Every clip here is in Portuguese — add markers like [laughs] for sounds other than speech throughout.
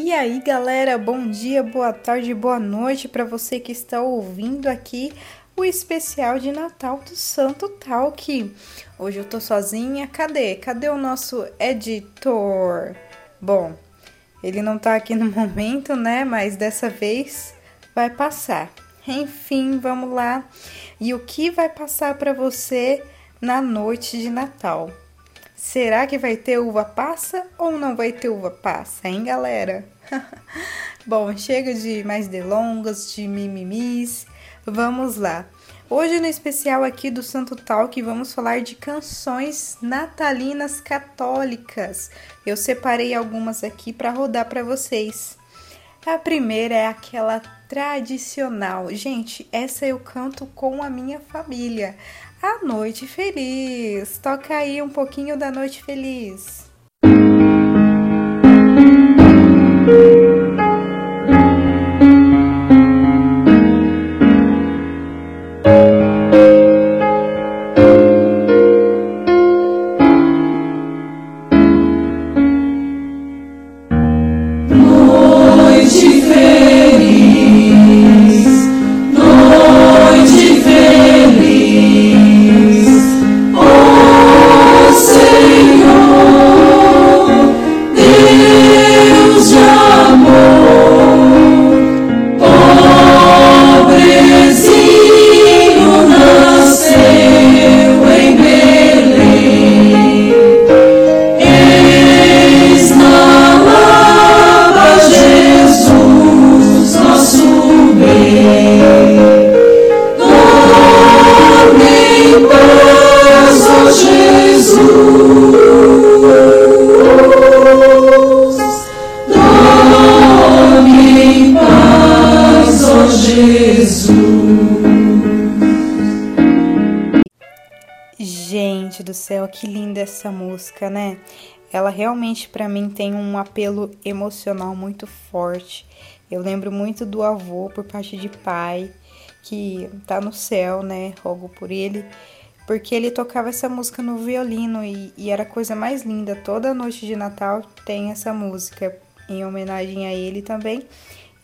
E aí, galera, bom dia, boa tarde, boa noite para você que está ouvindo aqui o especial de Natal do Santo Talk. Hoje eu tô sozinha. Cadê? Cadê o nosso editor? Bom, ele não tá aqui no [laughs] momento, né? Mas dessa vez vai passar. Enfim, vamos lá. E o que vai passar para você na noite de Natal? Será que vai ter uva passa ou não vai ter uva passa, hein, galera? [laughs] Bom, chega de mais delongas, de mimimis. Vamos lá. Hoje no especial aqui do Santo Talk vamos falar de canções natalinas católicas. Eu separei algumas aqui para rodar para vocês. A primeira é aquela tradicional. Gente, essa eu canto com a minha família. A Noite Feliz. Toca aí um pouquinho da Noite Feliz. Essa música, né? Ela realmente para mim tem um apelo emocional muito forte. Eu lembro muito do avô por parte de pai, que tá no céu, né? Rogo por ele, porque ele tocava essa música no violino e, e era a coisa mais linda. Toda noite de Natal tem essa música em homenagem a ele também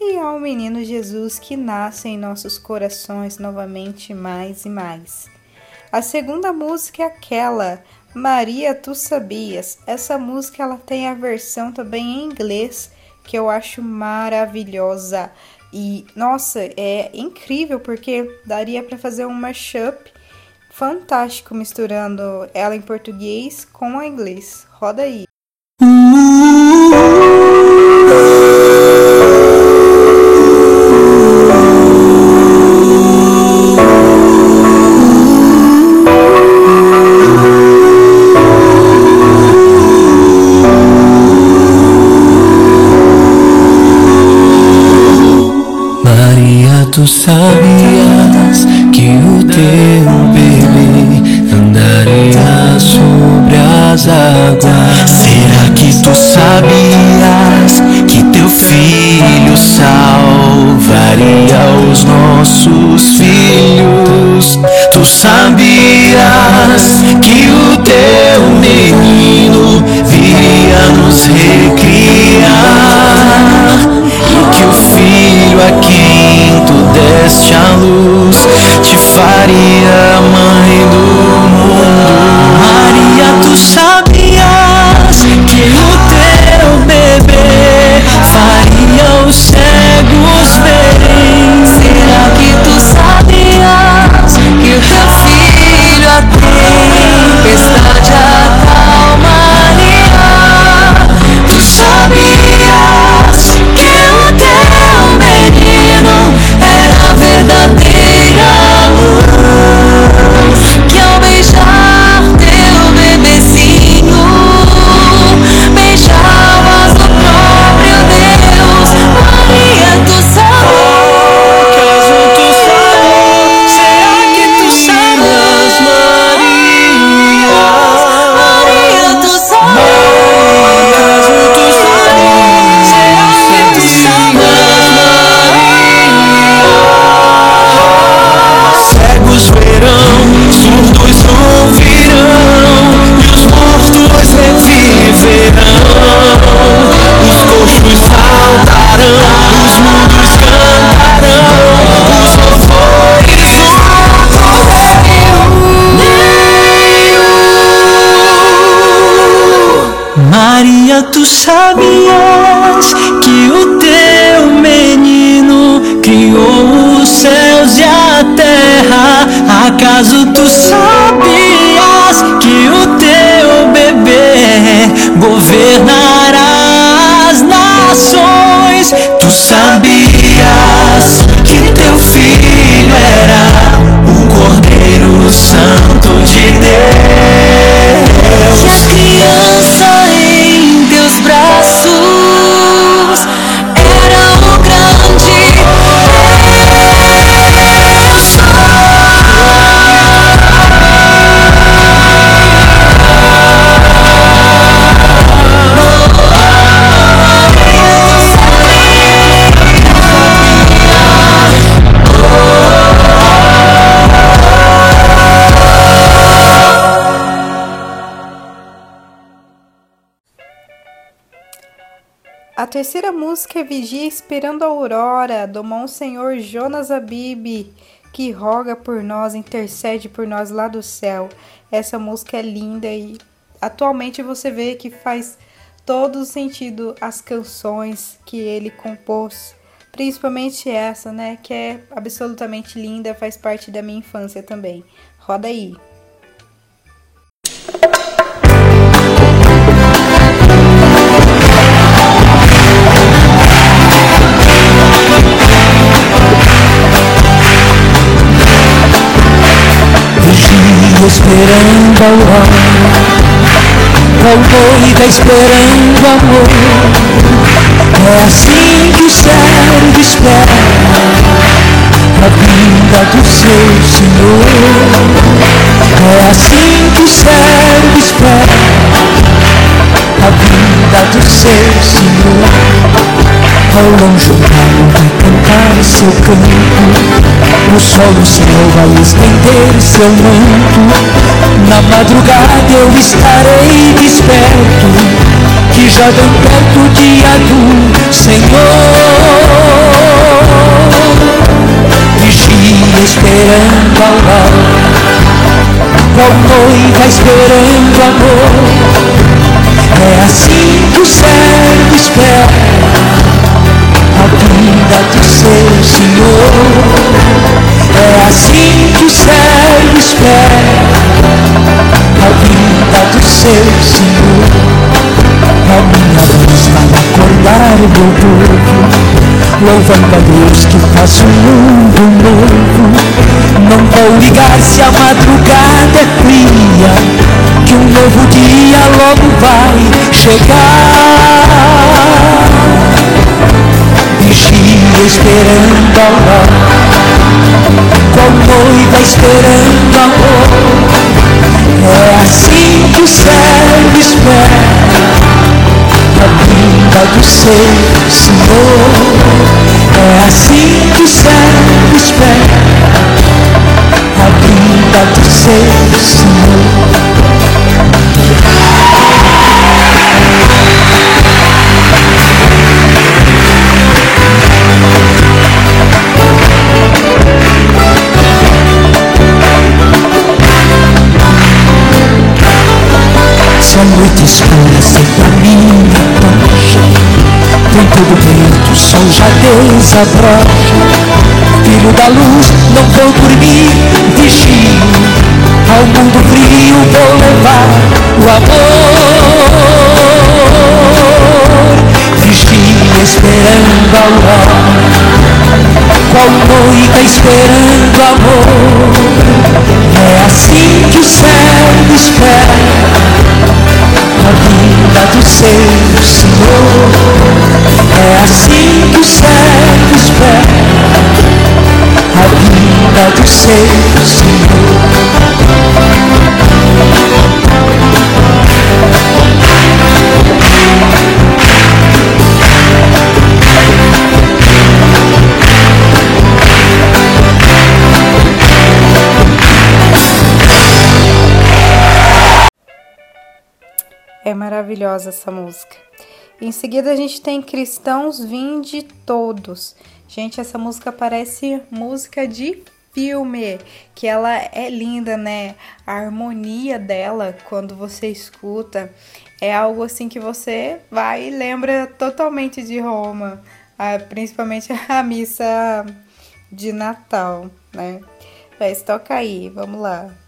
e ao menino Jesus que nasce em nossos corações novamente mais e mais. A segunda música é aquela Maria, tu sabias? Essa música ela tem a versão também em inglês que eu acho maravilhosa e nossa, é incrível porque daria para fazer um mashup fantástico misturando ela em português com a inglês. Roda aí. Tu sabias que o teu bebê andaria sobre as águas? Será que tu sabias que teu filho salvaria os nossos filhos? Tu sabias que o teu menino viria nos recriar filho aqui deste a luz, te faria mãe do mundo. Maria, tu sabias de terceira música é Vigia Esperando a Aurora, do Monsenhor Jonas Abib, que roga por nós, intercede por nós lá do céu. Essa música é linda e atualmente você vê que faz todo o sentido as canções que ele compôs, principalmente essa, né, que é absolutamente linda, faz parte da minha infância também. Roda aí. Vigia esperando a aurora Qual noiva esperando amor. É assim que o servo espera A vinda do seu Senhor. É assim que o servo espera A vinda do seu Senhor. Ao longe o galo vai cantar seu canto O sol no céu vai estender seu manto. Na madrugada eu estarei desperto. Que já vem perto o dia do Senhor. Vigia esperando a aurora Qual noiva esperando amor? É assim que o servo espera a vinda do seu Senhor. Assim que o servo espera a vinda do seu Senhor. A minha voz vai acordar o meu povo, louvando a Deus que faz um mundo novo. Não vou ligar se a madrugada é fria, que um novo dia logo vai chegar vigia esperando a aurora Qual noiva esperando amor É assim que o servo espera A vinda do seu Senhor. É assim que o servo espera A vinda do seu Senhor Todo vento, o sol já desabrocha. Filho da luz, não vou dormir, vigio Ao mundo frio vou levar o amor. Vigia esperando a aurora Qual noiva esperando amor? É assim que o céu espera a vinda do seu Senhor. É assim que o servo espera a vinda do seu Senhor. É maravilhosa essa música. Em seguida a gente tem Cristãos Vinde Todos. Gente, essa música parece música de filme, que ela é linda, né? A harmonia dela quando você escuta é algo assim que você vai e lembra totalmente de Roma, ah, principalmente [laughs] a missa de Natal, né? Mas toca aí, vamos lá.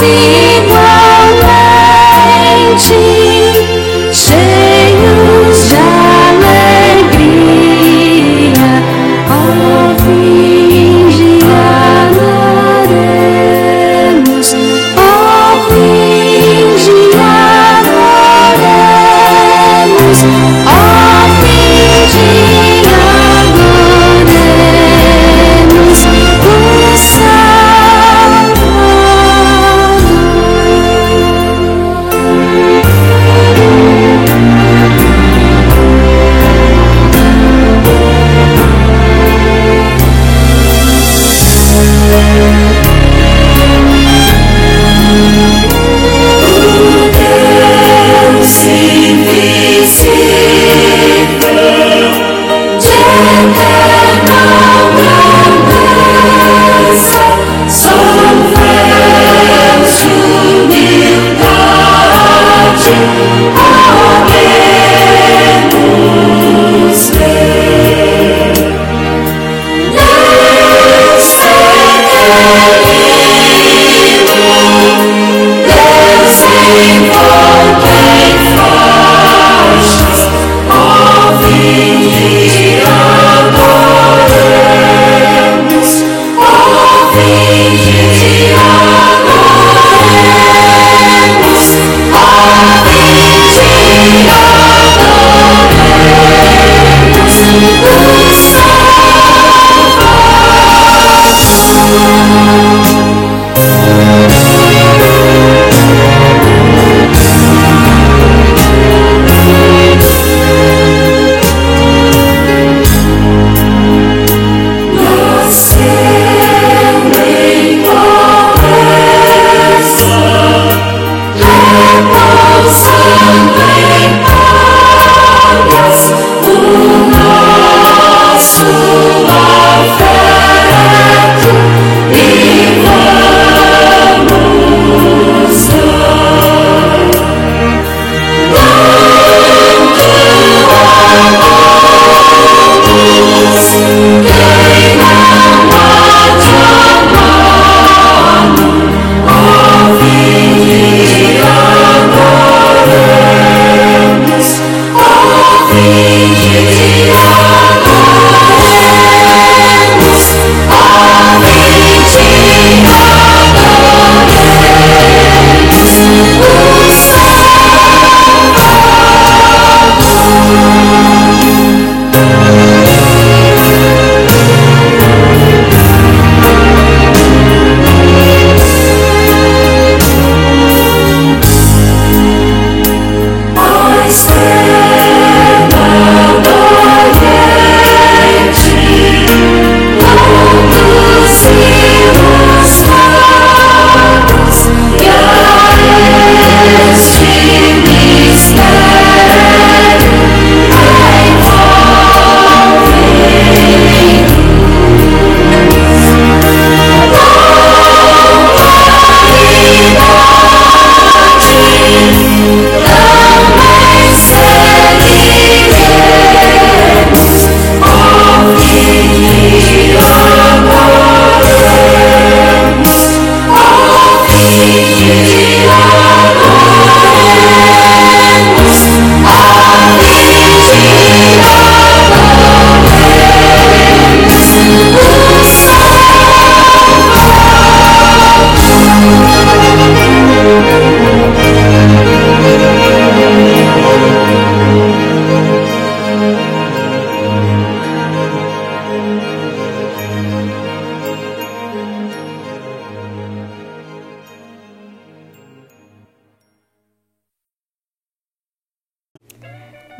Nós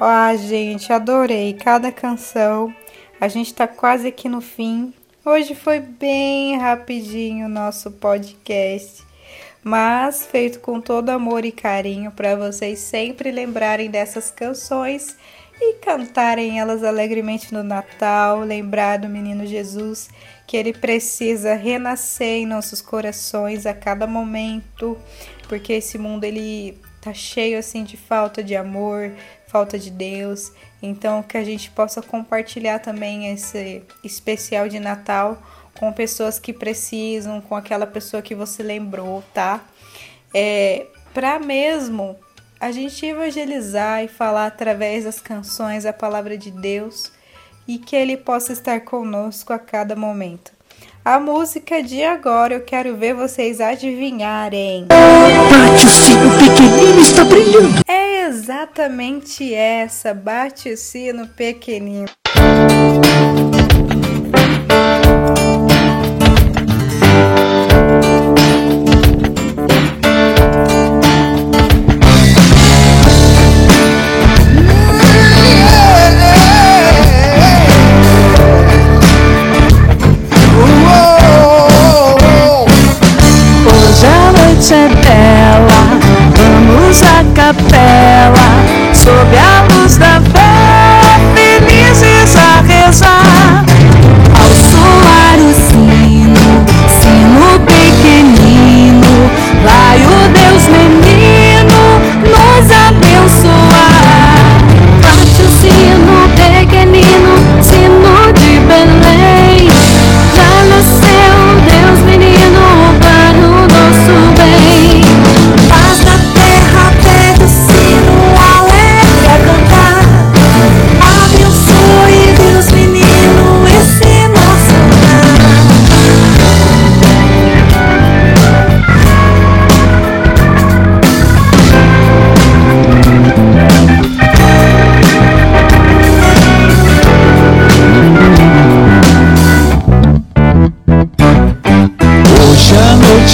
Ah, gente, adorei cada canção. A gente tá quase aqui no fim. Hoje foi bem rapidinho o nosso podcast, mas feito com todo amor e carinho para vocês sempre lembrarem dessas canções e cantarem elas alegremente no Natal, lembrar do menino Jesus que ele precisa renascer em nossos corações a cada momento, porque esse mundo ele tá cheio assim de falta de amor, falta de Deus. Então que a gente possa compartilhar também esse especial de Natal com pessoas que precisam, com aquela pessoa que você lembrou, tá? É, para mesmo a gente evangelizar e falar através das canções a palavra de Deus e que Ele possa estar conosco a cada momento. A música de agora eu quero ver vocês adivinharem. Bate o sino pequenino está brilhando. É exatamente essa, bate o sino pequenino.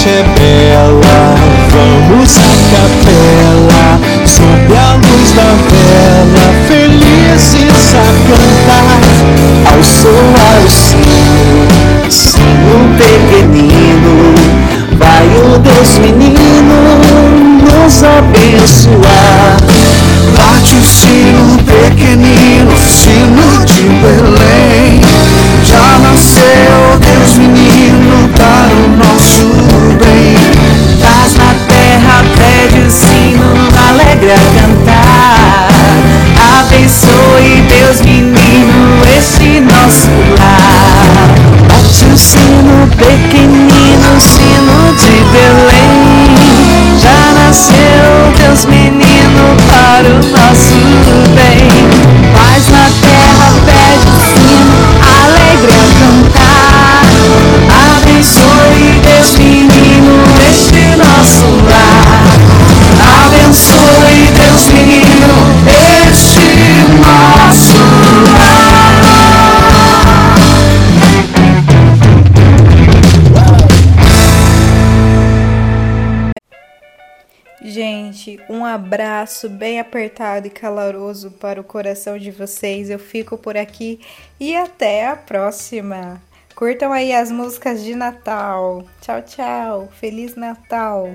É bela, vamos à capela, sob a luz da vela, felizes a cantar, ao soar o sino, sino pequenino, vai o Deus menino nos abençoar. Menino para o nosso Um abraço bem apertado e caloroso para o coração de vocês. Eu fico por aqui e até a próxima. Curtam aí as músicas de Natal. Tchau, tchau. Feliz Natal.